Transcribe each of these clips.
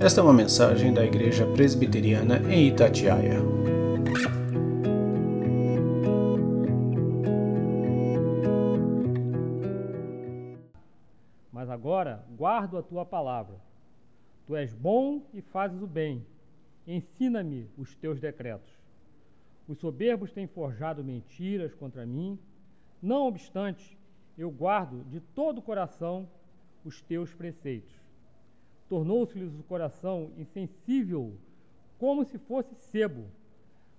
Esta é uma mensagem da Igreja Presbiteriana em Itatiaia. Mas agora guardo a tua palavra. Tu és bom e fazes o bem. Ensina-me os teus decretos. Os soberbos têm forjado mentiras contra mim. Não obstante, eu guardo de todo o coração os teus preceitos tornou-se-lhes o coração insensível, como se fosse sebo.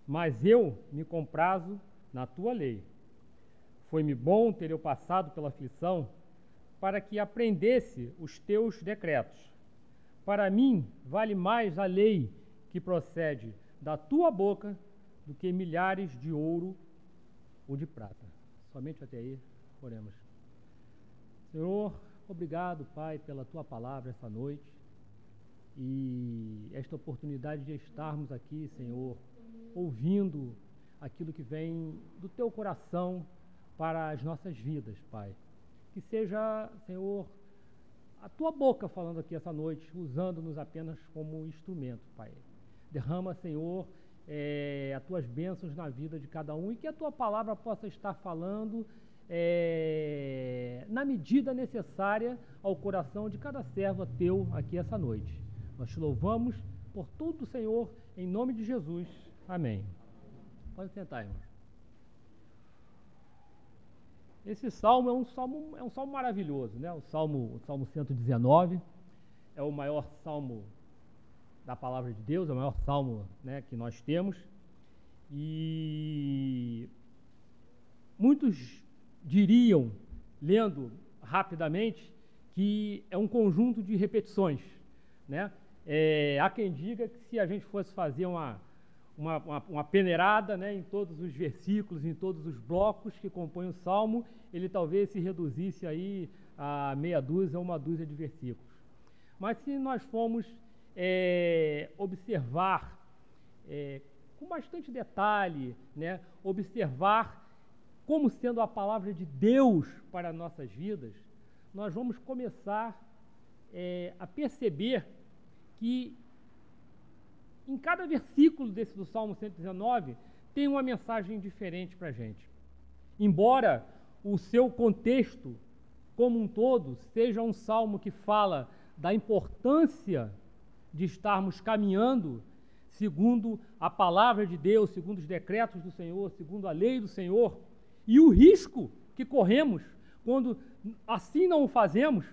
Mas eu me comprazo na tua lei. Foi-me bom ter eu passado pela aflição, para que aprendesse os teus decretos. Para mim vale mais a lei que procede da tua boca do que milhares de ouro ou de prata. Somente até aí, oremos. Senhor, obrigado, Pai, pela tua palavra essa noite e esta oportunidade de estarmos aqui, Senhor, ouvindo aquilo que vem do teu coração para as nossas vidas, Pai. Que seja, Senhor, a tua boca falando aqui essa noite, usando-nos apenas como instrumento, Pai. Derrama, Senhor, é, as tuas bênçãos na vida de cada um e que a tua palavra possa estar falando é, na medida necessária ao coração de cada servo teu aqui essa noite. Nós te louvamos por tudo, Senhor, em nome de Jesus. Amém. Pode sentar, irmão. Esse salmo é um salmo, é um salmo maravilhoso, né? O salmo, o salmo 119 é o maior salmo da palavra de Deus, é o maior salmo né, que nós temos. E muitos diriam, lendo rapidamente, que é um conjunto de repetições, né? É, há quem diga que se a gente fosse fazer uma, uma, uma, uma, peneirada né, em todos os versículos, em todos os blocos que compõem o Salmo, ele talvez se reduzisse aí a meia dúzia uma dúzia de versículos. Mas se nós formos é, observar é, com bastante detalhe, né, observar como sendo a palavra de Deus para nossas vidas, nós vamos começar é, a perceber que em cada versículo desse do Salmo 119 tem uma mensagem diferente para a gente. Embora o seu contexto como um todo seja um salmo que fala da importância de estarmos caminhando segundo a palavra de Deus, segundo os decretos do Senhor, segundo a lei do Senhor, e o risco que corremos quando assim não o fazemos,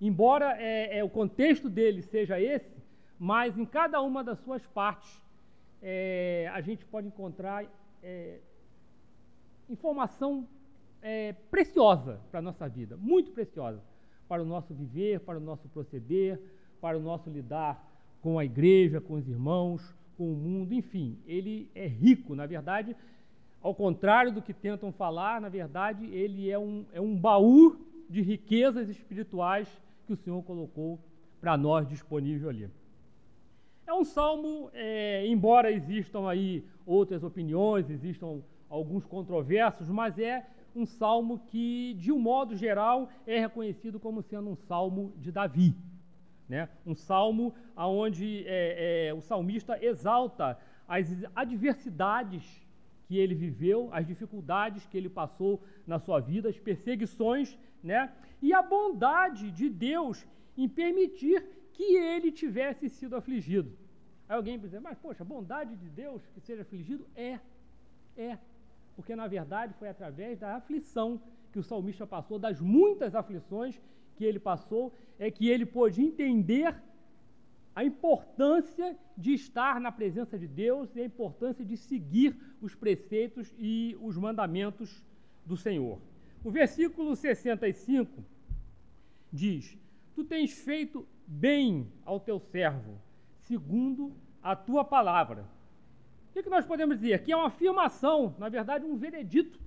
embora é, é, o contexto dele seja esse, mas em cada uma das suas partes é, a gente pode encontrar é, informação é, preciosa para a nossa vida, muito preciosa para o nosso viver, para o nosso proceder, para o nosso lidar com a igreja, com os irmãos, com o mundo, enfim, ele é rico, na verdade, ao contrário do que tentam falar, na verdade, ele é um, é um baú de riquezas espirituais que o Senhor colocou para nós disponível ali. É um salmo, é, embora existam aí outras opiniões, existam alguns controversos, mas é um salmo que, de um modo geral, é reconhecido como sendo um salmo de Davi. Né? Um salmo onde é, é, o salmista exalta as adversidades que ele viveu, as dificuldades que ele passou na sua vida, as perseguições, né? E a bondade de Deus em permitir que ele tivesse sido afligido. Aí alguém dizer, mas poxa, bondade de Deus que seja afligido? É, é. Porque na verdade foi através da aflição que o salmista passou, das muitas aflições que ele passou, é que ele pôde entender a importância de estar na presença de Deus e a importância de seguir os preceitos e os mandamentos do Senhor. O versículo 65 diz: Tu tens feito bem ao teu servo, segundo a tua palavra. O que nós podemos dizer? Aqui é uma afirmação, na verdade, um veredito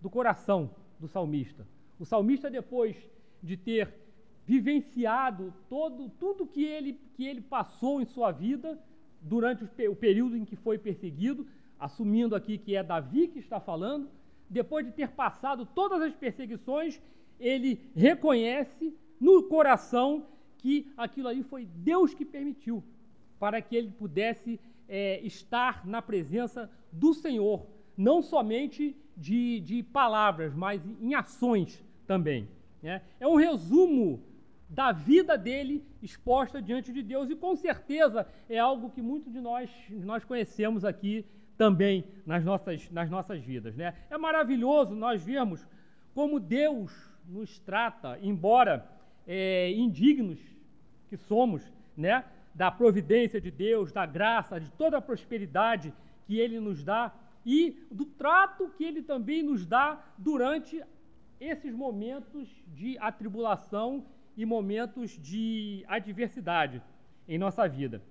do coração do salmista. O salmista, depois de ter vivenciado todo, tudo que ele, que ele passou em sua vida durante o período em que foi perseguido, assumindo aqui que é Davi que está falando, depois de ter passado todas as perseguições, ele reconhece no coração que aquilo ali foi Deus que permitiu, para que ele pudesse é, estar na presença do Senhor, não somente de, de palavras, mas em ações também. Né? É um resumo da vida dele exposta diante de Deus e com certeza é algo que muitos de nós, nós conhecemos aqui também nas nossas, nas nossas vidas. Né? É maravilhoso nós vermos como Deus nos trata, embora é, indignos que somos, né? da providência de Deus, da graça, de toda a prosperidade que Ele nos dá e do trato que Ele também nos dá durante esses momentos de atribulação e momentos de adversidade em nossa vida.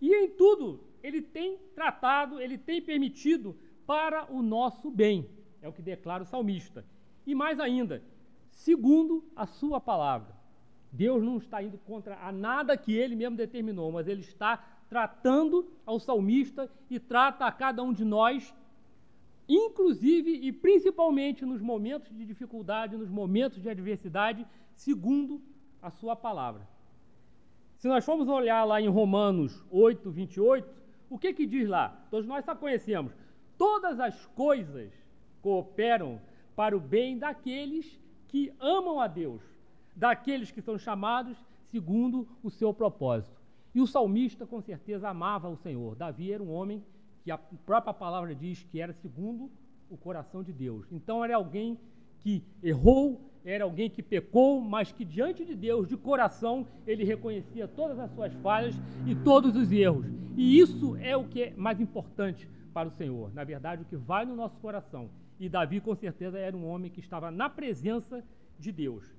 E em tudo, Ele tem tratado, Ele tem permitido para o nosso bem, é o que declara o salmista. E mais ainda, segundo a Sua palavra. Deus não está indo contra a nada que ele mesmo determinou, mas ele está tratando ao salmista e trata a cada um de nós, inclusive e principalmente nos momentos de dificuldade, nos momentos de adversidade, segundo a sua palavra. Se nós formos olhar lá em Romanos 8, 28, o que que diz lá? Todos nós só conhecemos. Todas as coisas cooperam para o bem daqueles que amam a Deus, daqueles que são chamados segundo o seu propósito. E o salmista, com certeza, amava o Senhor. Davi era um homem que a própria palavra diz que era segundo o coração de Deus. Então, era alguém que errou, era alguém que pecou, mas que diante de Deus, de coração, ele reconhecia todas as suas falhas e todos os erros. E isso é o que é mais importante para o Senhor. Na verdade, o que vai no nosso coração. E Davi, com certeza, era um homem que estava na presença de Deus.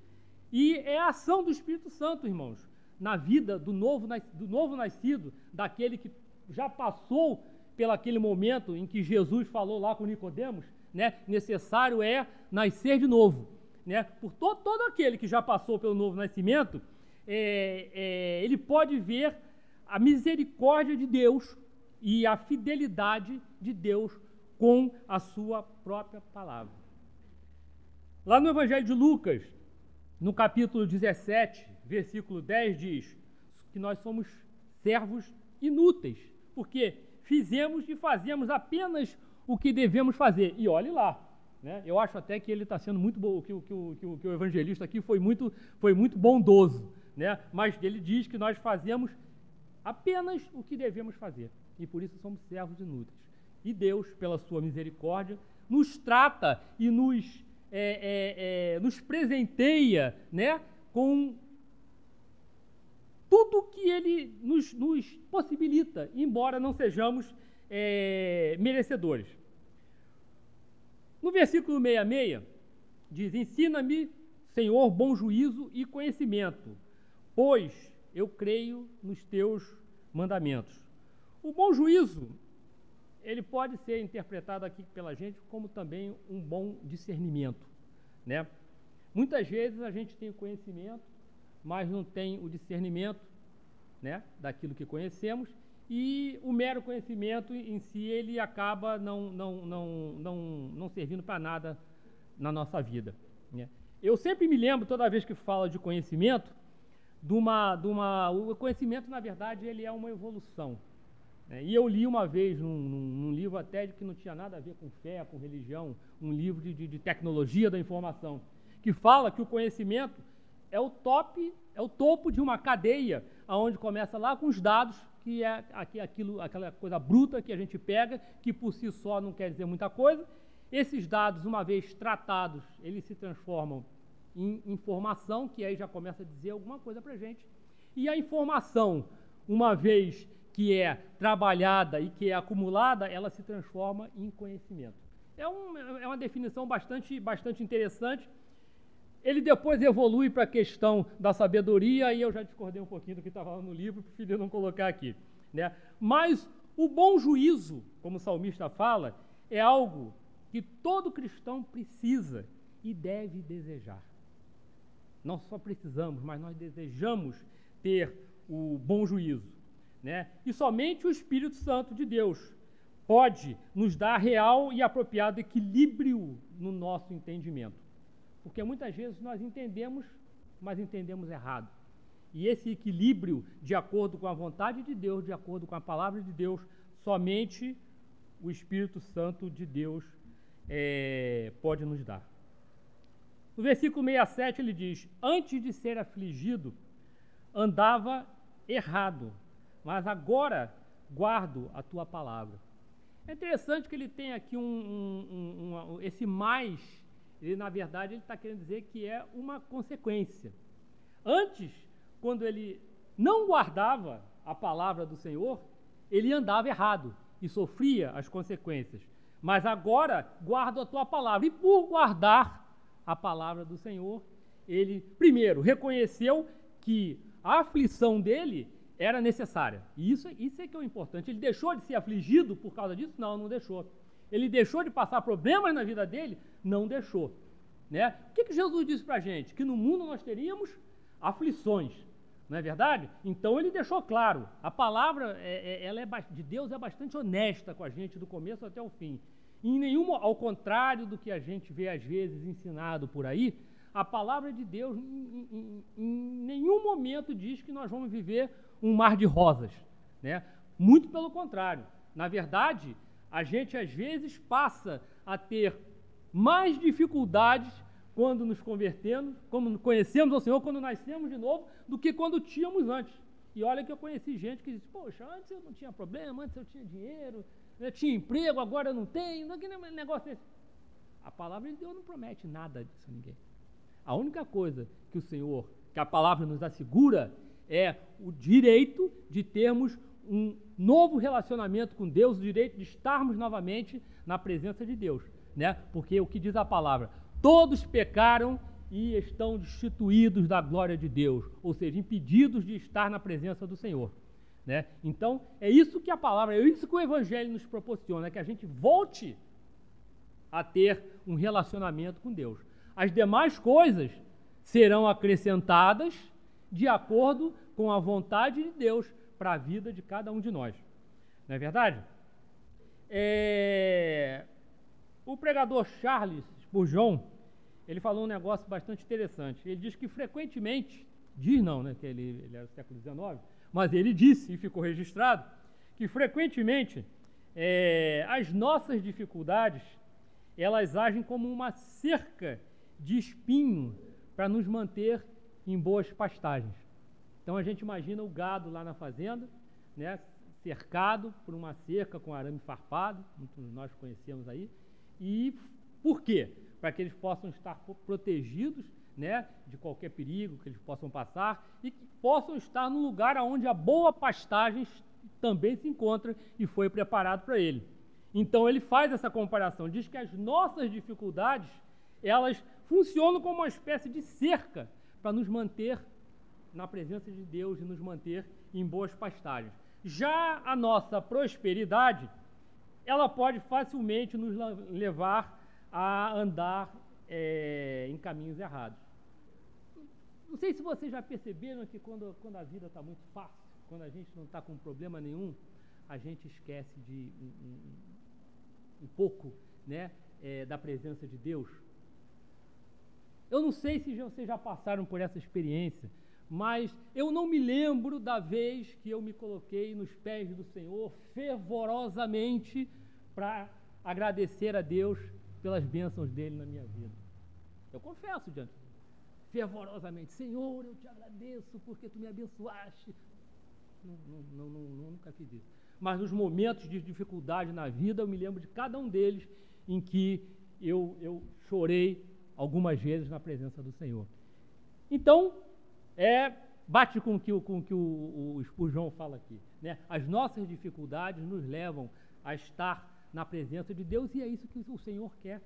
E é a ação do Espírito Santo, irmãos, na vida do novo, do novo nascido, daquele que já passou pelo aquele momento em que Jesus falou lá com Nicodemos, né? Necessário é nascer de novo, né? Por to, todo aquele que já passou pelo novo nascimento, é, é, ele pode ver a misericórdia de Deus e a fidelidade de Deus com a sua própria palavra. Lá no Evangelho de Lucas, no capítulo 17, versículo 10, diz que nós somos servos inúteis, porque fizemos e fazemos apenas o que devemos fazer. E olhe lá, né? eu acho até que ele está sendo muito bom, que, que, que, que, o evangelista aqui foi muito, foi muito bondoso, né? mas ele diz que nós fazemos apenas o que devemos fazer, e por isso somos servos inúteis. E Deus, pela sua misericórdia, nos trata e nos é, é, é, nos presenteia né, com tudo que ele nos, nos possibilita, embora não sejamos é, merecedores. No versículo 66, diz: Ensina-me, Senhor, bom juízo e conhecimento, pois eu creio nos teus mandamentos. O bom juízo ele pode ser interpretado aqui pela gente como também um bom discernimento, né? Muitas vezes a gente tem o conhecimento, mas não tem o discernimento, né, daquilo que conhecemos, e o mero conhecimento em si ele acaba não não não não, não servindo para nada na nossa vida, né? Eu sempre me lembro toda vez que falo de conhecimento, de uma, de uma, o conhecimento na verdade ele é uma evolução, é, e eu li uma vez num, num, livro até que não tinha nada a ver com fé, com religião, um livro de, de, de, tecnologia da informação, que fala que o conhecimento é o top, é o topo de uma cadeia, aonde começa lá com os dados, que é aquilo, aquela coisa bruta que a gente pega, que por si só não quer dizer muita coisa. Esses dados, uma vez tratados, eles se transformam em informação, que aí já começa a dizer alguma coisa para a gente. E a informação, uma vez que é trabalhada e que é acumulada, ela se transforma em conhecimento. É, um, é uma definição bastante, bastante interessante. Ele depois evolui para a questão da sabedoria, e eu já discordei um pouquinho do que estava no livro, preferi não colocar aqui. Né? Mas o bom juízo, como o salmista fala, é algo que todo cristão precisa e deve desejar. Não só precisamos, mas nós desejamos ter o bom juízo. Né? E somente o Espírito Santo de Deus pode nos dar real e apropriado equilíbrio no nosso entendimento. Porque muitas vezes nós entendemos, mas entendemos errado. E esse equilíbrio, de acordo com a vontade de Deus, de acordo com a palavra de Deus, somente o Espírito Santo de Deus é, pode nos dar. No versículo 67 ele diz: Antes de ser afligido, andava errado, mas agora guardo a tua palavra. É interessante que ele tem aqui um, um, um, esse mais, ele na verdade ele está querendo dizer que é uma consequência. Antes, quando ele não guardava a palavra do Senhor, ele andava errado e sofria as consequências. Mas agora guardo a tua palavra. E por guardar a palavra do Senhor, ele, primeiro, reconheceu que a aflição dele era necessária. E isso, isso é que é o importante. Ele deixou de ser afligido por causa disso? Não, não deixou. Ele deixou de passar problemas na vida dele? Não deixou. Né? O que, que Jesus disse para a gente? Que no mundo nós teríamos aflições. Não é verdade? Então ele deixou claro. A palavra é, é, ela é, de Deus é bastante honesta com a gente do começo até o fim. E em nenhum, ao contrário do que a gente vê às vezes ensinado por aí, a palavra de Deus em, em, em nenhum momento diz que nós vamos viver um mar de rosas. Né? Muito pelo contrário. Na verdade, a gente às vezes passa a ter mais dificuldades quando nos convertemos, quando conhecemos o Senhor, quando nascemos de novo, do que quando tínhamos antes. E olha que eu conheci gente que disse, poxa, antes eu não tinha problema, antes eu tinha dinheiro, eu tinha emprego, agora eu não tenho, não é negócio desse. A palavra de Deus não promete nada disso a ninguém. A única coisa que o Senhor, que a palavra nos assegura, é o direito de termos um novo relacionamento com Deus, o direito de estarmos novamente na presença de Deus, né? Porque o que diz a palavra, Todos pecaram e estão destituídos da glória de Deus, ou seja, impedidos de estar na presença do Senhor. Né? Então, é isso que a palavra, é isso que o Evangelho nos proporciona, que a gente volte a ter um relacionamento com Deus. As demais coisas serão acrescentadas de acordo com a vontade de Deus para a vida de cada um de nós. Não é verdade? É... O pregador Charles Spurgeon, ele falou um negócio bastante interessante. Ele diz que frequentemente, diz não, né, que ele, ele era do século XIX, mas ele disse, e ficou registrado, que frequentemente é, as nossas dificuldades, elas agem como uma cerca de espinho para nos manter em boas pastagens. Então a gente imagina o gado lá na fazenda, né, cercado por uma cerca com arame farpado, muitos nós conhecemos aí, e por quê? para que eles possam estar protegidos né, de qualquer perigo que eles possam passar e que possam estar no lugar onde a boa pastagem também se encontra e foi preparado para ele. Então ele faz essa comparação, diz que as nossas dificuldades, elas funcionam como uma espécie de cerca para nos manter na presença de Deus e nos manter em boas pastagens. Já a nossa prosperidade, ela pode facilmente nos levar a andar é, em caminhos errados. Não sei se vocês já perceberam que quando, quando a vida está muito fácil, quando a gente não está com problema nenhum, a gente esquece de um, um, um pouco né, é, da presença de Deus. Eu não sei se vocês já passaram por essa experiência, mas eu não me lembro da vez que eu me coloquei nos pés do Senhor fervorosamente para agradecer a Deus pelas bênçãos dele na minha vida. Eu confesso diante fervorosamente, Senhor, eu te agradeço porque tu me abençoaste. Não, não, não, nunca fiz isso. Mas nos momentos de dificuldade na vida, eu me lembro de cada um deles em que eu, eu chorei algumas vezes na presença do Senhor. Então, é, bate com que, com que o, o Spurgeon fala aqui. Né? As nossas dificuldades nos levam a estar na presença de Deus, e é isso que o Senhor quer.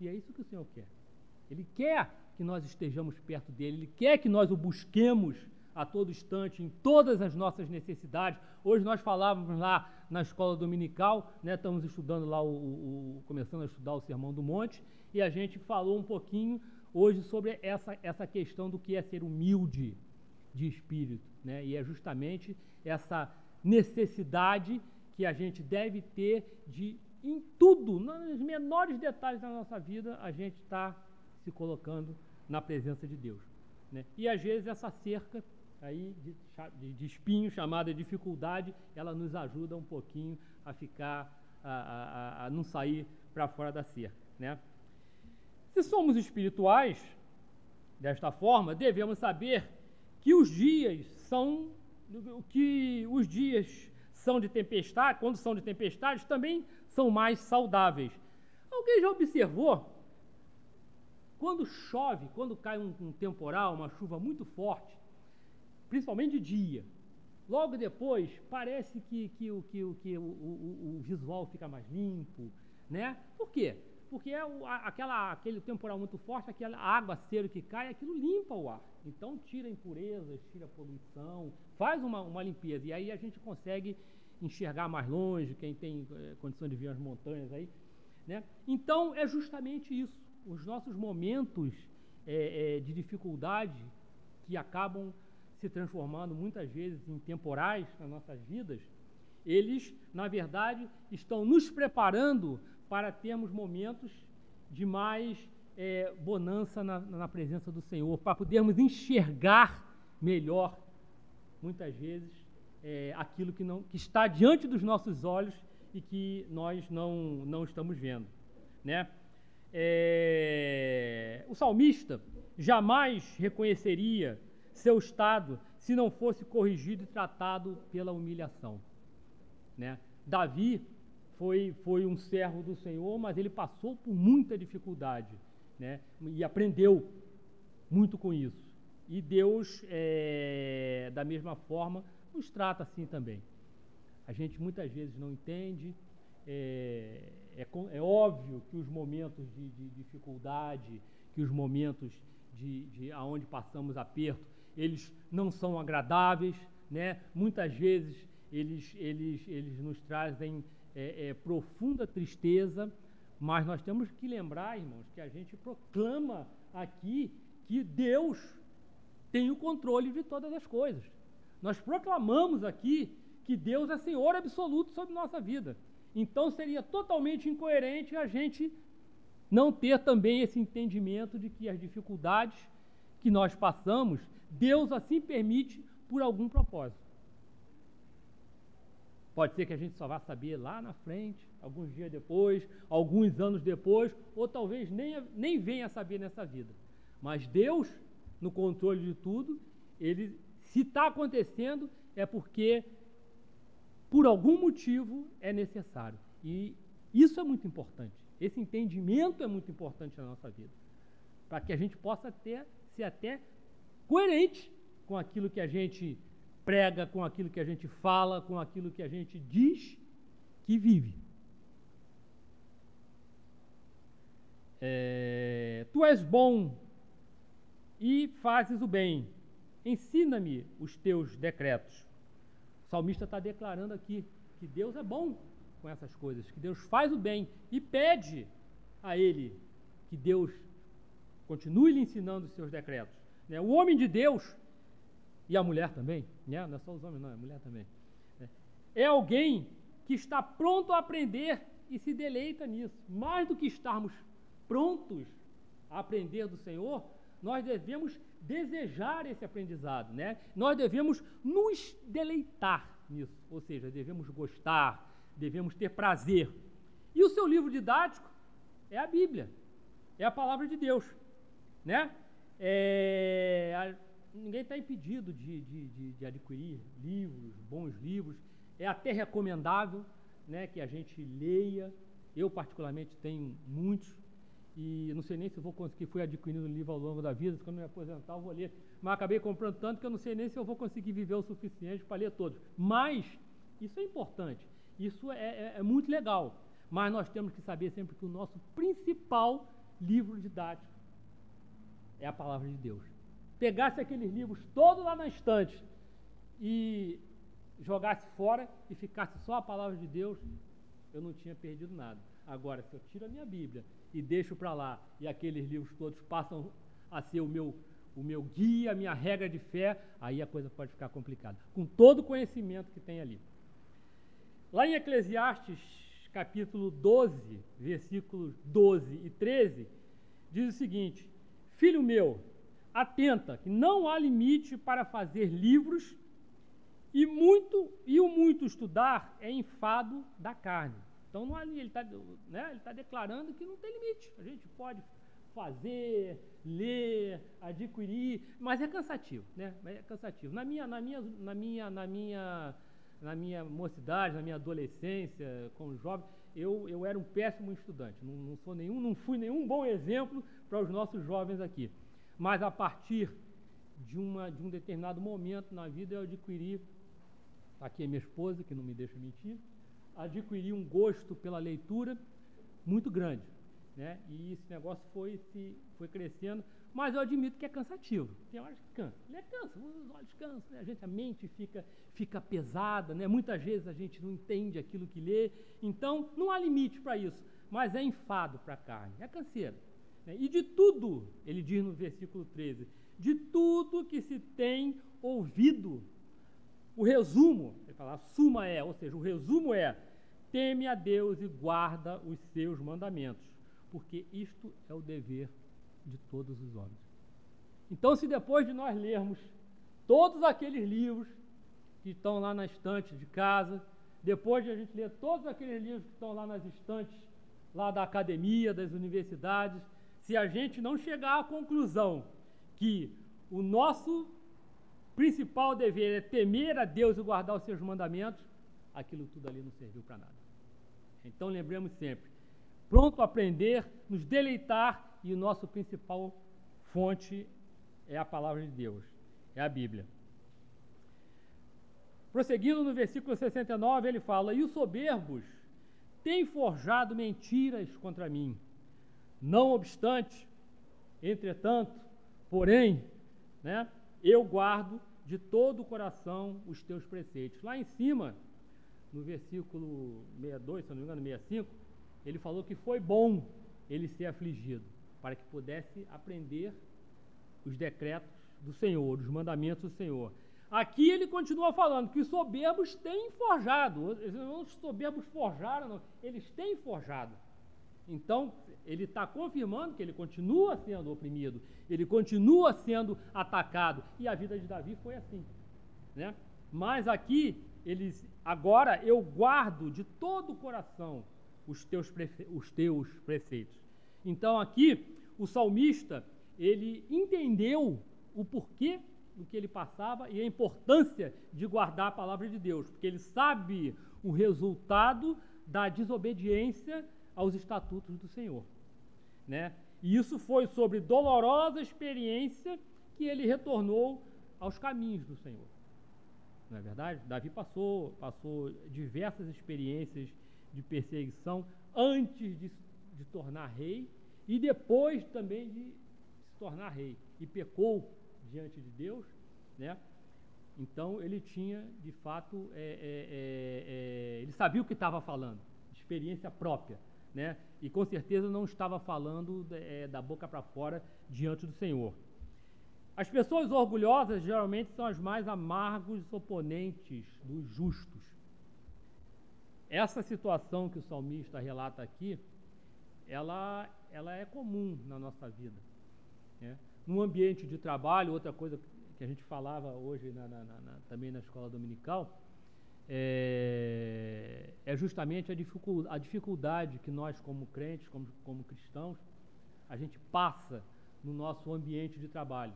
E é isso que o Senhor quer. Ele quer que nós estejamos perto dele, ele quer que nós o busquemos a todo instante, em todas as nossas necessidades. Hoje nós falávamos lá na escola dominical, né, estamos estudando lá, o, o, começando a estudar o Sermão do Monte, e a gente falou um pouquinho hoje sobre essa, essa questão do que é ser humilde de espírito. Né, e é justamente essa necessidade que a gente deve ter de, em tudo, nos menores detalhes da nossa vida, a gente está se colocando na presença de Deus. Né? E às vezes essa cerca aí de, de, espinho chamada dificuldade, ela nos ajuda um pouquinho a ficar, a, a, a não sair para fora da cerca. Né? Se somos espirituais, desta forma, devemos saber que os dias são que os dias são de tempestade, quando são de tempestade, também são mais saudáveis. Alguém já observou? Quando chove, quando cai um, um temporal, uma chuva muito forte, principalmente de dia, logo depois parece que, que, que, que, que o, o, o visual fica mais limpo, né? Por quê? Porque é o, aquela, aquele temporal muito forte, aquela água cero que cai, aquilo limpa o ar. Então tira impurezas, tira poluição, faz uma, uma limpeza. E aí a gente consegue enxergar mais longe, quem tem é, condição de ver as montanhas aí. Né? Então é justamente isso. Os nossos momentos é, é, de dificuldade que acabam se transformando muitas vezes em temporais nas nossas vidas, eles, na verdade, estão nos preparando para termos momentos de mais é, bonança na, na presença do Senhor, para podermos enxergar melhor, muitas vezes, é, aquilo que, não, que está diante dos nossos olhos e que nós não, não estamos vendo. Né? É, o salmista jamais reconheceria seu estado se não fosse corrigido e tratado pela humilhação. Né? Davi foi, foi um servo do Senhor, mas ele passou por muita dificuldade né? e aprendeu muito com isso. E Deus, é, da mesma forma, nos trata assim também. A gente muitas vezes não entende, é, é, é óbvio que os momentos de, de, dificuldade, que os momentos de, de aonde passamos aperto, eles não são agradáveis, né? Muitas vezes eles, eles, eles nos trazem é, é, profunda tristeza, mas nós temos que lembrar, irmãos, que a gente proclama aqui que Deus tem o controle de todas as coisas. Nós proclamamos aqui que Deus é Senhor absoluto sobre nossa vida. Então seria totalmente incoerente a gente não ter também esse entendimento de que as dificuldades que nós passamos, Deus assim permite por algum propósito. Pode ser que a gente só vá saber lá na frente, alguns dias depois, alguns anos depois, ou talvez nem, nem venha a saber nessa vida. Mas Deus, no controle de tudo, ele, se está acontecendo, é porque por algum motivo é necessário. E isso é muito importante. Esse entendimento é muito importante na nossa vida. Para que a gente possa ter, ser até coerente com aquilo que a gente prega, com aquilo que a gente fala, com aquilo que a gente diz que vive. É, tu és bom e fazes o bem. Ensina-me os teus decretos salmista está declarando aqui que Deus é bom com essas coisas, que Deus faz o bem e pede a ele que Deus continue lhe ensinando os seus decretos. Né? O homem de Deus, e a mulher também, né? não é só os homens, não, é a mulher também, né? é alguém que está pronto a aprender e se deleita nisso. Mais do que estarmos prontos a aprender do Senhor, nós devemos desejar esse aprendizado, né? Nós devemos nos deleitar nisso, ou seja, devemos gostar, devemos ter prazer. E o seu livro didático é a Bíblia, é a palavra de Deus, né? É, ninguém está impedido de, de, de, de, adquirir livros, bons livros. É até recomendável né, que a gente leia. Eu, particularmente, tenho muitos e não sei nem se vou conseguir, fui adquirindo livro ao longo da vida, quando me aposentar eu vou ler, mas acabei comprando tanto que eu não sei nem se eu vou conseguir viver o suficiente para ler todos. Mas isso é importante, isso é, é, é muito legal, mas nós temos que saber sempre que o nosso principal livro didático é a palavra de Deus. Pegasse aqueles livros todos lá na estante e jogasse fora e ficasse só a palavra de Deus, eu não tinha perdido nada. Agora, se eu tiro a minha Bíblia e deixo para lá, e aqueles livros todos passam a ser o meu, o meu guia, a minha regra de fé, aí a coisa pode ficar complicada. Com todo o conhecimento que tem ali. Lá em Eclesiastes, capítulo 12, versículos 12 e 13, diz o seguinte: Filho meu, atenta que não há limite para fazer livros e muito e o muito estudar é enfado da carne. Então não há, ele está né, tá declarando que não tem limite. A gente pode fazer, ler, adquirir, mas é cansativo, né? É cansativo. Na minha, na minha, na minha, na minha, na minha mocidade, na minha adolescência, como jovem, eu, eu era um péssimo estudante. Não, não sou nenhum, não fui nenhum bom exemplo para os nossos jovens aqui. Mas a partir de, uma, de um determinado momento na vida eu adquiri, aqui é minha esposa que não me deixa mentir, adquiri um gosto pela leitura muito grande. Né? E esse negócio foi, se, foi crescendo, mas eu admito que é cansativo. Tem horas que cansa. Ele é cansa, os olhos cansam, né? a, gente, a mente fica, fica pesada, né? muitas vezes a gente não entende aquilo que lê. Então, não há limite para isso, mas é enfado para a carne, é canseira. Né? E de tudo, ele diz no versículo 13, de tudo que se tem ouvido, o resumo, ele fala, a suma é, ou seja, o resumo é, teme a Deus e guarda os seus mandamentos porque isto é o dever de todos os homens. Então, se depois de nós lermos todos aqueles livros que estão lá na estante de casa, depois de a gente ler todos aqueles livros que estão lá nas estantes, lá da academia, das universidades, se a gente não chegar à conclusão que o nosso principal dever é temer a Deus e guardar os seus mandamentos, aquilo tudo ali não serviu para nada. Então lembremos sempre, pronto a aprender, nos deleitar, e o nosso principal fonte é a palavra de Deus, é a Bíblia. Prosseguindo no versículo 69, ele fala: E os soberbos têm forjado mentiras contra mim. Não obstante, entretanto, porém, né, eu guardo de todo o coração os teus preceitos. Lá em cima, no versículo 62, se não me engano, 65, ele falou que foi bom ele ser afligido, para que pudesse aprender os decretos do Senhor, os mandamentos do Senhor. Aqui ele continua falando que os soberbos têm forjado, os soberbos forjaram, não, eles têm forjado. Então, ele está confirmando que ele continua sendo oprimido, ele continua sendo atacado, e a vida de Davi foi assim. Né? Mas aqui, eles, agora eu guardo de todo o coração os teus, os teus preceitos. Então aqui o salmista ele entendeu o porquê do que ele passava e a importância de guardar a palavra de Deus, porque ele sabe o resultado da desobediência aos estatutos do Senhor, né? E isso foi sobre dolorosa experiência que ele retornou aos caminhos do Senhor. Não é verdade? Davi passou, passou diversas experiências de perseguição antes de de tornar rei e depois também de se tornar rei. E pecou diante de Deus, né? Então ele tinha, de fato, é, é, é, é ele sabia o que estava falando, experiência própria, né? E com certeza não estava falando é, da boca para fora diante do Senhor. As pessoas orgulhosas geralmente são as mais amargos oponentes dos justos. Essa situação que o salmista relata aqui, ela, ela é comum na nossa vida. Né? Num ambiente de trabalho, outra coisa que a gente falava hoje na, na, na, também na escola dominical, é, é justamente a dificuldade, a dificuldade, que nós, como crentes, como, como cristãos, a gente passa no nosso ambiente de trabalho.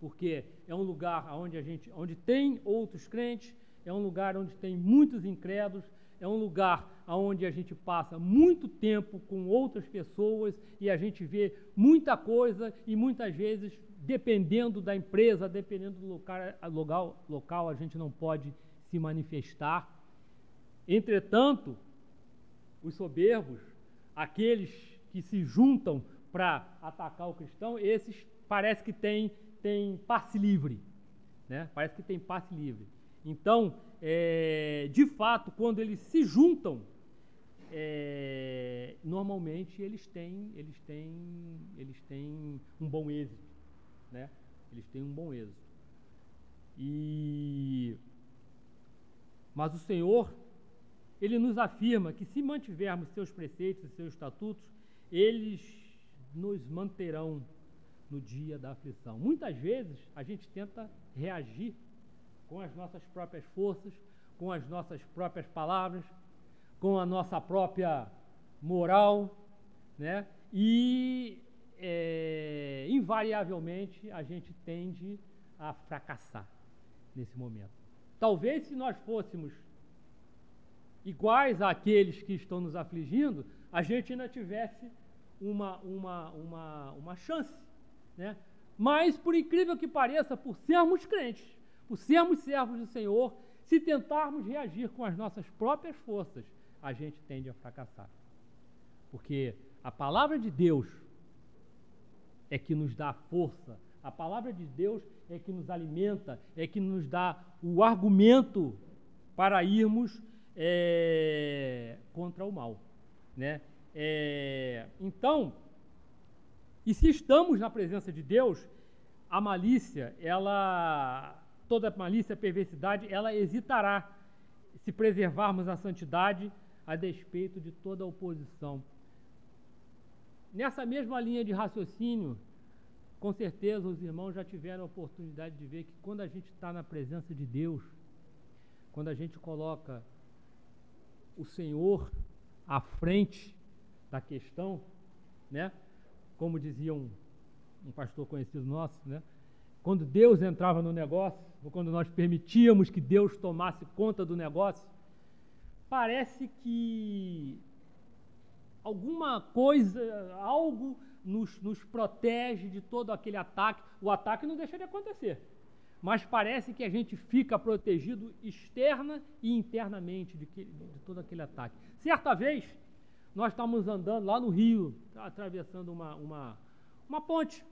Porque é um lugar onde, a gente, onde tem outros crentes, é um lugar onde tem muitos incrédulos, é um lugar onde a gente passa muito tempo com outras pessoas e a gente vê muita coisa e muitas vezes, dependendo da empresa, dependendo do local, local, a gente não pode se manifestar. Entretanto, os soberbos, aqueles que se juntam para atacar o cristão, esses parece que têm, têm passe livre. Né? Parece que tem passe livre. Então, é, de fato, quando eles se juntam, é, normalmente eles têm, eles têm, eles têm um bom êxito, né? Eles têm um bom êxito. E mas o Senhor, ele nos afirma que se mantivermos seus preceitos e seus estatutos, eles nos manterão no dia da aflição. Muitas vezes a gente tenta reagir com as nossas próprias forças, com as nossas próprias palavras, com a nossa própria moral, né? E é, invariavelmente a gente tende a fracassar nesse momento. Talvez se nós fôssemos iguais àqueles que estão nos afligindo, a gente ainda tivesse uma, uma, uma, uma chance. Né? Mas, por incrível que pareça, por sermos crentes, por sermos servos do Senhor, se tentarmos reagir com as nossas próprias forças, a gente tende a fracassar. Porque a palavra de Deus é que nos dá força, a palavra de Deus é que nos alimenta, é que nos dá o argumento para irmos é, contra o mal. Né? É, então, e se estamos na presença de Deus, a malícia, ela, toda malícia, perversidade, ela hesitará se preservarmos a santidade a despeito de toda oposição. Nessa mesma linha de raciocínio, com certeza os irmãos já tiveram a oportunidade de ver que quando a gente está na presença de Deus, quando a gente coloca o Senhor à frente da questão, né? Como dizia um, um pastor conhecido nosso, né? Quando Deus entrava no negócio, ou quando nós permitíamos que Deus tomasse conta do negócio, parece que alguma coisa, algo nos, nos protege de todo aquele ataque. O ataque não deixa de acontecer, mas parece que a gente fica protegido externa e internamente de, que, de todo aquele ataque. Certa vez, nós estávamos andando lá no Rio, atravessando uma, uma, uma ponte,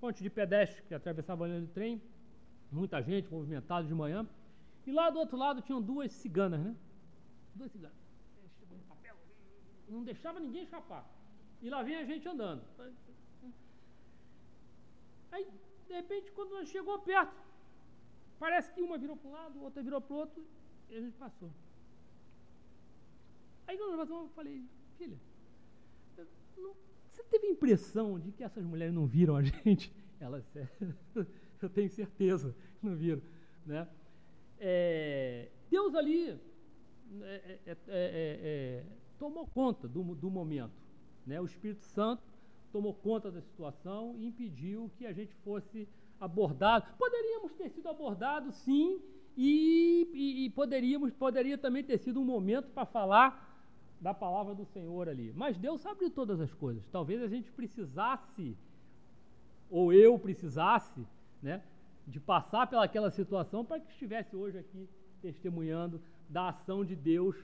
ponte de pedestre que atravessava a linha do trem, muita gente movimentada de manhã, e lá do outro lado tinham duas ciganas, né? Duas ciganas. Não deixava ninguém escapar. E lá vem a gente andando. Aí, de repente, quando nós chegou perto, parece que uma virou para um lado, outra virou para o outro, e a gente passou. Aí quando nós passamos, eu falei, filha, não, você teve a impressão de que essas mulheres não viram a gente? Elas, é, eu tenho certeza não viram. Né? É, Deus ali é, é, é, tomou conta do, do momento. Né? O Espírito Santo tomou conta da situação e impediu que a gente fosse abordado. Poderíamos ter sido abordados, sim, e, e, e, poderíamos, poderia também ter sido um momento para falar da palavra do Senhor ali. Mas Deus sabe de todas as coisas. Talvez a gente precisasse, ou eu precisasse, né, de passar pelaquela situação para que estivesse hoje aqui testemunhando da ação de Deus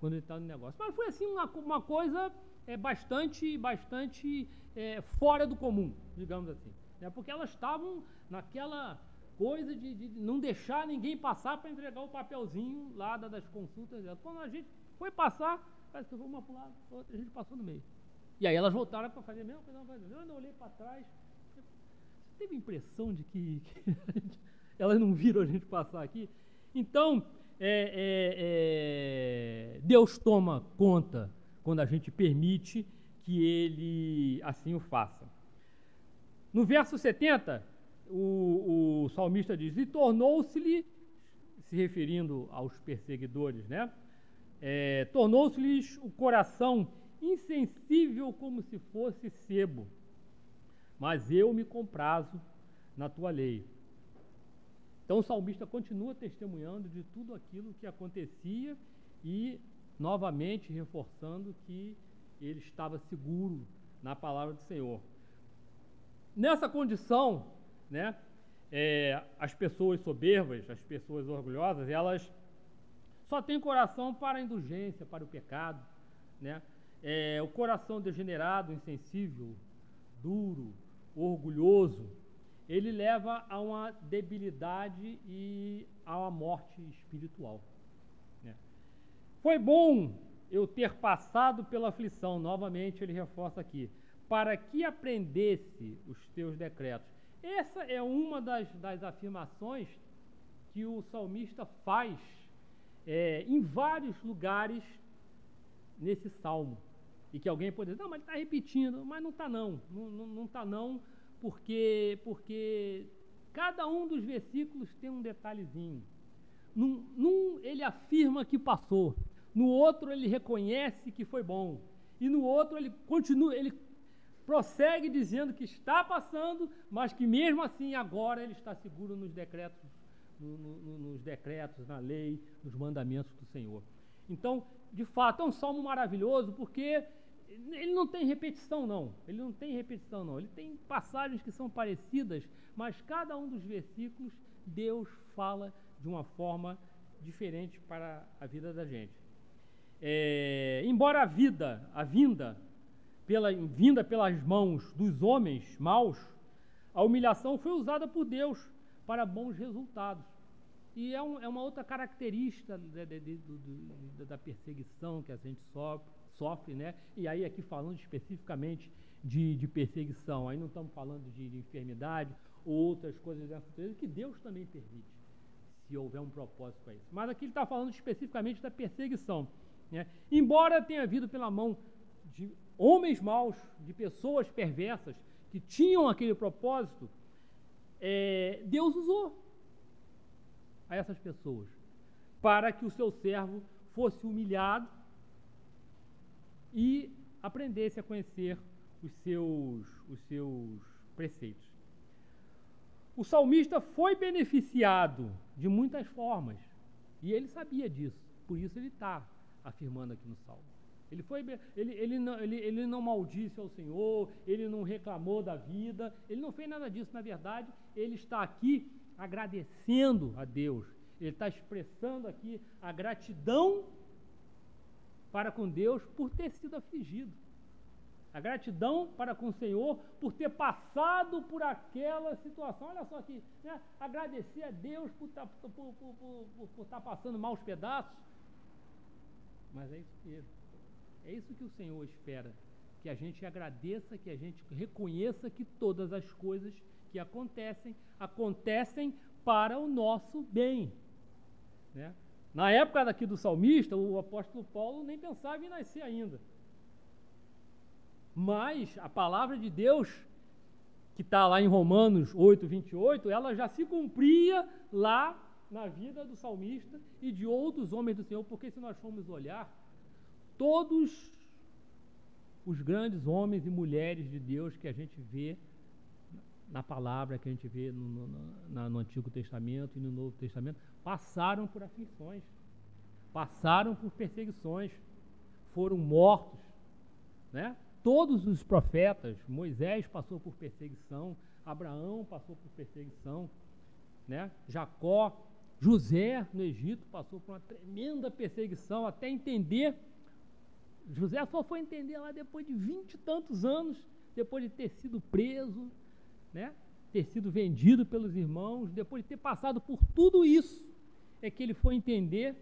quando ele está no negócio. Mas foi assim uma, uma coisa é, bastante, bastante é, fora do comum, digamos assim. Né? Porque elas estavam naquela coisa de, de, não deixar ninguém passar para entregar o papelzinho lá das consultas. Quando a gente foi passar, parece que foi uma para lado, outra, a gente passou no meio. E aí elas voltaram para fazer a mesma coisa. Eu não olhei para trás. Teve a impressão de que, que gente, elas não viram a gente passar aqui? Então, é, é, é, Deus toma conta quando a gente permite que ele assim o faça. No verso 70, o, o salmista diz: E tornou-se-lhe, se referindo aos perseguidores, né? É, tornou-se-lhes o coração insensível como se fosse sebo, mas eu me comprazo na tua lei. Então o salmista continua testemunhando de tudo aquilo que acontecia e novamente reforçando que ele estava seguro na palavra do Senhor. Nessa condição, né, é, as pessoas soberbas, as pessoas orgulhosas, elas só têm coração para a indulgência, para o pecado. Né? É, o coração degenerado, insensível, duro, orgulhoso, ele leva a uma debilidade e a uma morte espiritual. Foi bom eu ter passado pela aflição, novamente ele reforça aqui, para que aprendesse os teus decretos. Essa é uma das, das afirmações que o salmista faz é, em vários lugares nesse salmo. E que alguém pode dizer, não, mas ele está repetindo, mas não está não, não está não, porque, porque cada um dos versículos tem um detalhezinho. Num, num ele afirma que passou, no outro ele reconhece que foi bom, e no outro ele continua, ele prossegue dizendo que está passando, mas que mesmo assim agora ele está seguro nos decretos, no, no, nos decretos, na lei, nos mandamentos do Senhor. Então, de fato, é um salmo maravilhoso porque ele não tem repetição, não. Ele não tem repetição, não. Ele tem passagens que são parecidas, mas cada um dos versículos Deus fala de uma forma diferente para a vida da gente. É, embora a vida, a vinda, pela, vinda pelas mãos dos homens maus, a humilhação foi usada por Deus para bons resultados. E é, um, é uma outra característica de, de, de, da perseguição que a gente sofre, sofre, né? E aí aqui falando especificamente de, perseguição, aí não estamos falando de, de enfermidade ou outras coisas dessa natureza que Deus também permite, se houver um propósito para isso. Mas aqui ele está falando especificamente da perseguição. Né? Embora tenha havido pela mão de homens maus, de pessoas perversas que tinham aquele propósito, é, Deus usou a essas pessoas para que o seu servo fosse humilhado e aprendesse a conhecer os seus, os seus preceitos. O salmista foi beneficiado de muitas formas e ele sabia disso, por isso ele está afirmando aqui no salmo. Ele, foi, ele, ele, não, ele, ele não maldisse ao Senhor, ele não reclamou da vida, ele não fez nada disso, na verdade, ele está aqui agradecendo a Deus, ele está expressando aqui a gratidão para com Deus por ter sido afligido. A gratidão para com o Senhor por ter passado por aquela situação. Olha só aqui, né? agradecer a Deus por estar, tá, por, por, por, por estar tá passando maus pedaços. Mas é isso mesmo. É isso que o Senhor espera. Que a gente agradeça, que a gente reconheça que todas as coisas que acontecem, acontecem para o nosso bem. Né? Na época daqui do salmista, o apóstolo Paulo nem pensava em nascer ainda. Mas a palavra de Deus, que está lá em Romanos 8, 28, ela já se cumpria lá na vida do salmista e de outros homens do Senhor, porque se nós formos olhar, todos os grandes homens e mulheres de Deus que a gente vê na palavra, que a gente vê no, no, no Antigo Testamento e no Novo Testamento, passaram por aflições, passaram por perseguições, foram mortos, né? Todos os profetas, Moisés passou por perseguição, Abraão passou por perseguição, né? Jacó, José no Egito passou por uma tremenda perseguição até entender. José só foi entender lá depois de vinte e tantos anos, depois de ter sido preso, né? ter sido vendido pelos irmãos, depois de ter passado por tudo isso, é que ele foi entender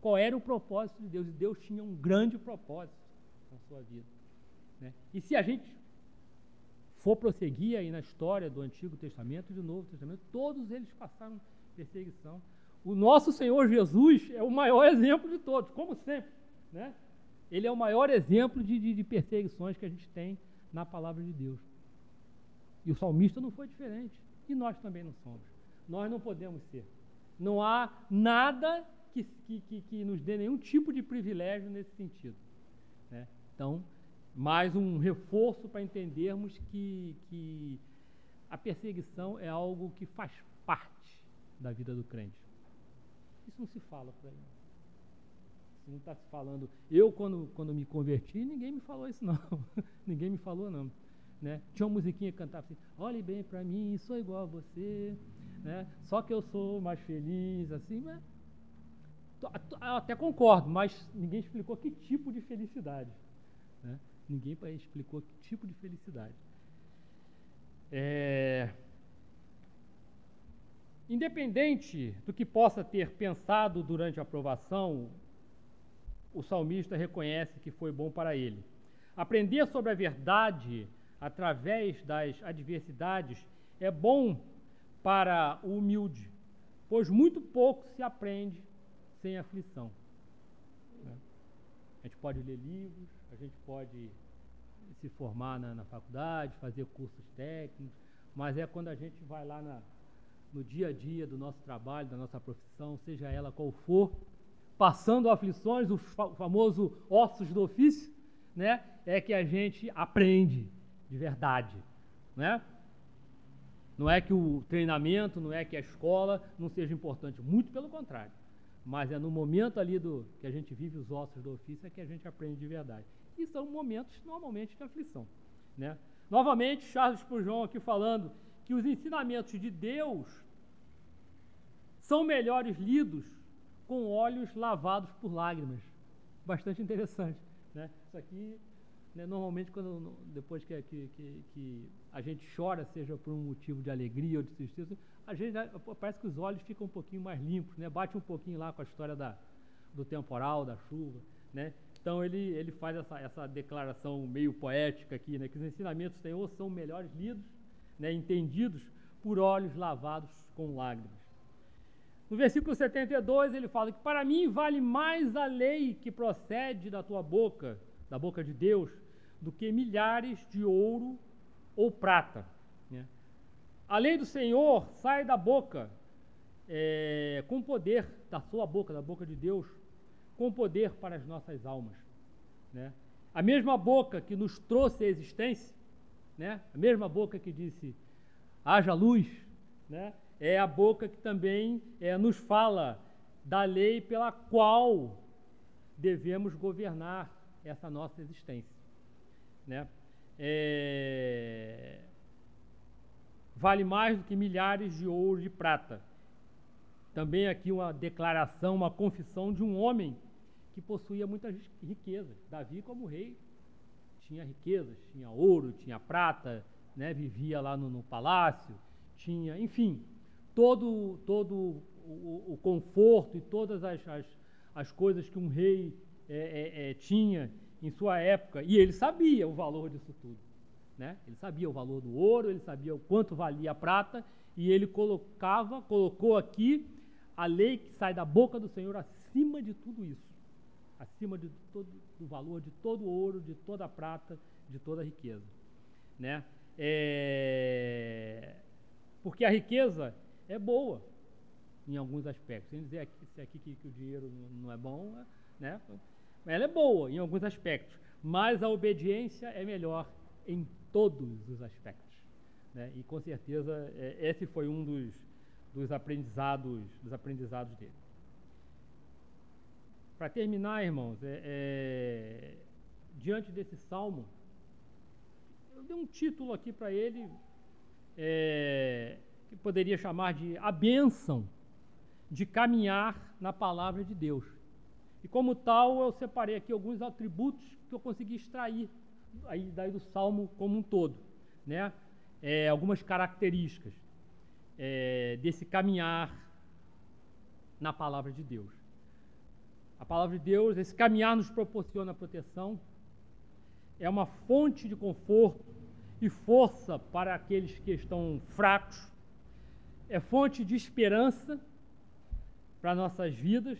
qual era o propósito de Deus. E Deus tinha um grande propósito na sua vida. Né? E se a gente for prosseguir aí na história do Antigo Testamento e do Novo Testamento, todos eles passaram perseguição. O nosso Senhor Jesus é o maior exemplo de todos, como sempre. Né? Ele é o maior exemplo de, de, de perseguições que a gente tem na palavra de Deus. E o salmista não foi diferente. E nós também não somos. Nós não podemos ser. Não há nada que, que, que, nos dê nenhum tipo de privilégio nesse sentido. Né? Então, mais um reforço para entendermos que, que a perseguição é algo que faz parte da vida do crente. Isso não se fala por aí. Isso não está se falando. Eu, quando, quando me converti, ninguém me falou isso, não. ninguém me falou, não. Né? Tinha uma musiquinha que cantava assim: olhe bem para mim, sou igual a você, né? só que eu sou mais feliz, assim, mas. Eu até concordo, mas ninguém explicou que tipo de felicidade. Né? Ninguém explicou que tipo de felicidade. É... Independente do que possa ter pensado durante a aprovação, o salmista reconhece que foi bom para ele. Aprender sobre a verdade através das adversidades é bom para o humilde, pois muito pouco se aprende sem aflição. Né? A gente pode ler livros, a gente pode se formar na, na faculdade, fazer cursos técnicos, mas é quando a gente vai lá na, no dia a dia do nosso trabalho, da nossa profissão, seja ela qual for, passando aflições, o famoso ossos do ofício, né? É que a gente aprende de verdade, né? Não é que o treinamento, não é que a escola não seja importante, muito pelo contrário. Mas é no momento ali do que a gente vive os ossos do ofício é que a gente aprende de verdade. E são momentos normalmente de aflição, né? Novamente, Charles Spurgeon aqui falando que os ensinamentos de Deus são melhores lidos com olhos lavados por lágrimas. Bastante interessante. Né? Isso aqui, né, normalmente, quando, depois que, que, que, que, a gente chora, seja por um motivo de alegria ou de tristeza, a gente parece que os olhos ficam um pouquinho mais limpos, né? bate um pouquinho lá com a história da, do temporal, da chuva. Né? Então ele, ele faz essa, essa declaração meio poética aqui, né? que os ensinamentos do Senhor são melhores lidos, né? entendidos por olhos lavados com lágrimas. No versículo 72, ele fala que para mim vale mais a lei que procede da tua boca, da boca de Deus, do que milhares de ouro ou prata. Né? A lei do Senhor sai da boca é, com poder, da sua boca, da boca de Deus, com poder para as nossas almas. Né? A mesma boca que nos trouxe a existência, né? a mesma boca que disse haja luz, né? é a boca que também é, nos fala da lei pela qual devemos governar essa nossa existência. Né? É... Vale mais do que milhares de ouro e prata. Também aqui uma declaração, uma confissão de um homem que possuía muitas riquezas. Davi, como rei, tinha riquezas, tinha ouro, tinha prata, né? vivia lá no, no palácio, tinha, enfim, todo, todo o, o conforto e todas as, as, as, coisas que um rei é, é, é, tinha em sua época, e ele sabia o valor disso tudo. Né? Ele sabia o valor do ouro, ele sabia o quanto valia a prata, e ele colocava, colocou aqui a lei que sai da boca do Senhor acima de tudo isso, acima de todo, do valor de todo o ouro, de toda a prata, de toda a riqueza. Né? É... Porque a riqueza é boa em alguns aspectos. Sem dizer aqui, aqui que, que, o dinheiro não é bom, né? Ela é boa em alguns aspectos, mas a obediência é melhor em todos os aspectos. Né? E com certeza é, esse foi um dos, dos aprendizados dos aprendizados dele. Para terminar, irmãos, é, é, diante desse salmo, eu dei um título aqui para ele, é, que poderia chamar de a bênção de caminhar na palavra de Deus. E como tal, eu separei aqui alguns atributos que eu consegui extrair aí daí do salmo como um todo, né? É, algumas características é, desse caminhar na palavra de Deus. A palavra de Deus, esse caminhar nos proporciona proteção, é uma fonte de conforto e força para aqueles que estão fracos, é fonte de esperança para nossas vidas.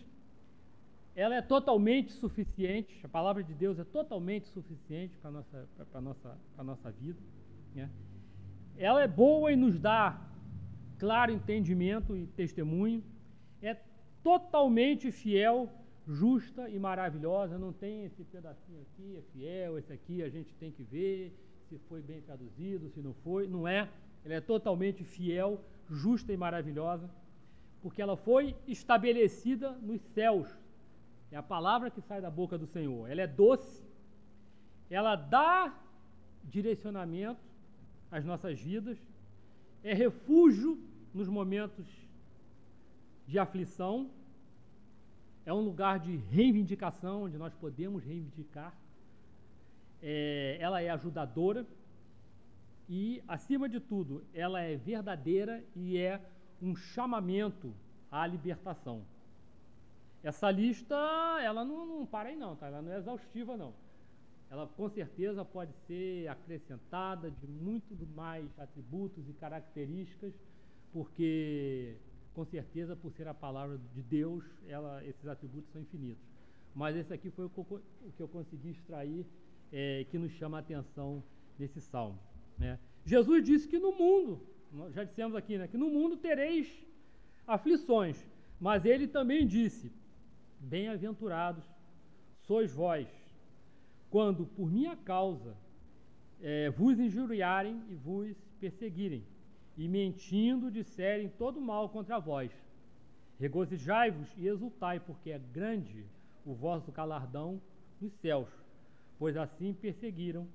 Ela é totalmente suficiente, a palavra de Deus é totalmente suficiente para a nossa, para nossa, para nossa vida. Né? Ela é boa e nos dá claro entendimento e testemunho. É totalmente fiel, justa e maravilhosa. Não tem esse pedacinho aqui, é fiel, esse aqui a gente tem que ver se foi bem traduzido, se não foi. Não é. Ela é totalmente fiel, justa e maravilhosa, porque ela foi estabelecida nos céus. É a palavra que sai da boca do Senhor. Ela é doce, ela dá direcionamento às nossas vidas, é refúgio nos momentos de aflição, é um lugar de reivindicação, onde nós podemos reivindicar. É, ela é ajudadora e, acima de tudo, ela é verdadeira e é um chamamento à libertação. Essa lista, ela não, não para aí não, tá? ela não é exaustiva não. Ela com certeza pode ser acrescentada de muito mais atributos e características, porque com certeza por ser a palavra de Deus, ela, esses atributos são infinitos. Mas esse aqui foi o que eu consegui extrair, é, que nos chama a atenção nesse salmo. Né? Jesus disse que no mundo, já dissemos aqui, né, que no mundo tereis aflições, mas ele também disse: Bem-aventurados sois vós, quando por minha causa é, vos injuriarem e vos perseguirem, e mentindo disserem todo mal contra vós. Regozijai-vos e exultai, porque é grande o vosso galardão nos céus, pois assim perseguiram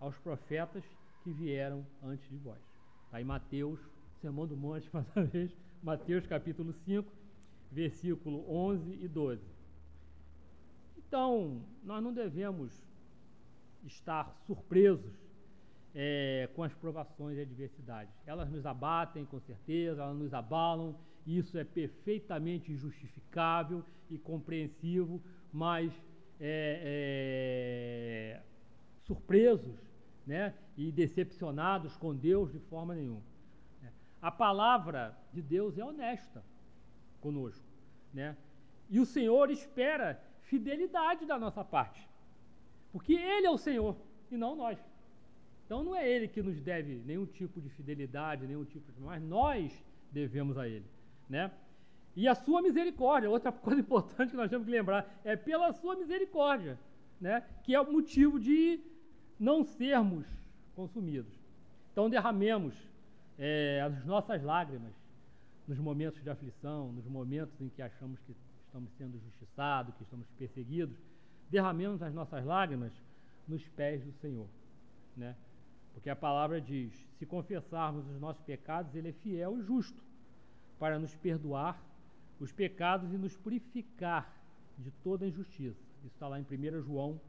aos profetas que vieram antes de vós. Está em Mateus, Sermão do Monte, mais uma vez, Mateus capítulo 5, versículo 11 e 12. Então, nós não devemos estar surpresos é, com as provações e adversidades. Elas nos abatem, com certeza, elas nos abalam, e isso é perfeitamente justificável e compreensivo, mas é, é, surpresos né, e decepcionados com Deus de forma nenhuma. A palavra de Deus é honesta conosco. Né? E o Senhor espera fidelidade da nossa parte, porque Ele é o Senhor e não nós. Então não é Ele que nos deve nenhum tipo de fidelidade, nenhum tipo de. Mas nós devemos a Ele. Né? E a sua misericórdia, outra coisa importante que nós temos que lembrar, é pela sua misericórdia, né? que é o motivo de não sermos consumidos. Então derramemos é, as nossas lágrimas nos momentos de aflição, nos momentos em que achamos que estamos sendo justiçados, que estamos perseguidos, derramemos as nossas lágrimas nos pés do Senhor, né? Porque a palavra diz: se confessarmos os nossos pecados, Ele é fiel e justo para nos perdoar os pecados e nos purificar de toda injustiça. Isso está lá em 1 João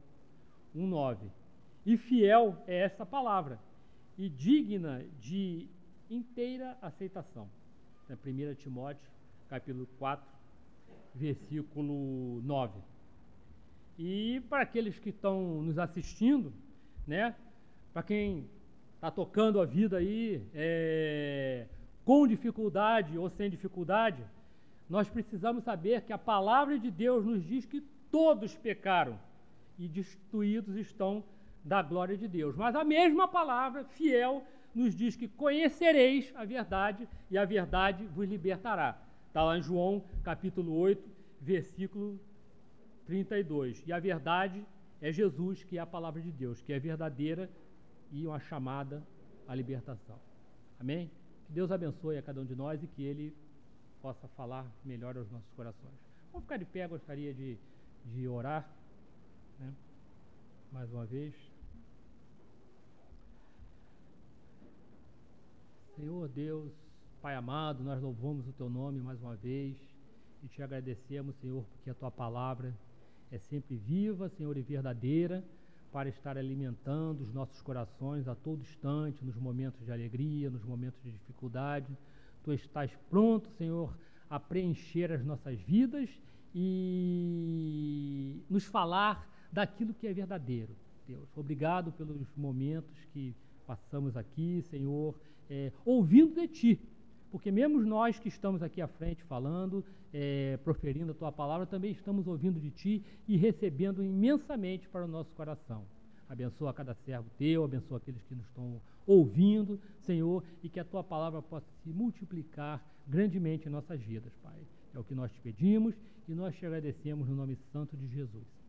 1,9. E fiel é essa palavra, e digna de inteira aceitação. É 1 Timóteo, capítulo 4, versículo 9. E para aqueles que estão nos assistindo, né, para quem está tocando a vida aí é, com dificuldade ou sem dificuldade, nós precisamos saber que a palavra de Deus nos diz que todos pecaram e destruídos estão da glória de Deus. Mas a mesma palavra, fiel, nos diz que conhecereis a verdade e a verdade vos libertará. Está lá em João capítulo 8, versículo 32. E a verdade é Jesus, que é a palavra de Deus, que é verdadeira e uma chamada à libertação. Amém? Que Deus abençoe a cada um de nós e que Ele possa falar melhor aos nossos corações. Vamos ficar de pé, gostaria de, de orar. Né? Mais uma vez. Senhor Deus, Pai amado, nós louvamos o Teu nome mais uma vez e te agradecemos, Senhor, porque a Tua palavra é sempre viva, Senhor, e verdadeira para estar alimentando os nossos corações a todo instante, nos momentos de alegria, nos momentos de dificuldade. Tu estás pronto, Senhor, a preencher as nossas vidas e nos falar daquilo que é verdadeiro. Deus, obrigado pelos momentos que passamos aqui, Senhor, é, ouvindo de Ti, porque mesmo nós que estamos aqui à frente falando, é, proferindo a tua palavra, também estamos ouvindo de ti e recebendo imensamente para o nosso coração. Abençoa cada servo teu, abençoa aqueles que nos estão ouvindo, Senhor, e que a tua palavra possa se multiplicar grandemente em nossas vidas, Pai. É o que nós te pedimos e nós te agradecemos no nome santo de Jesus.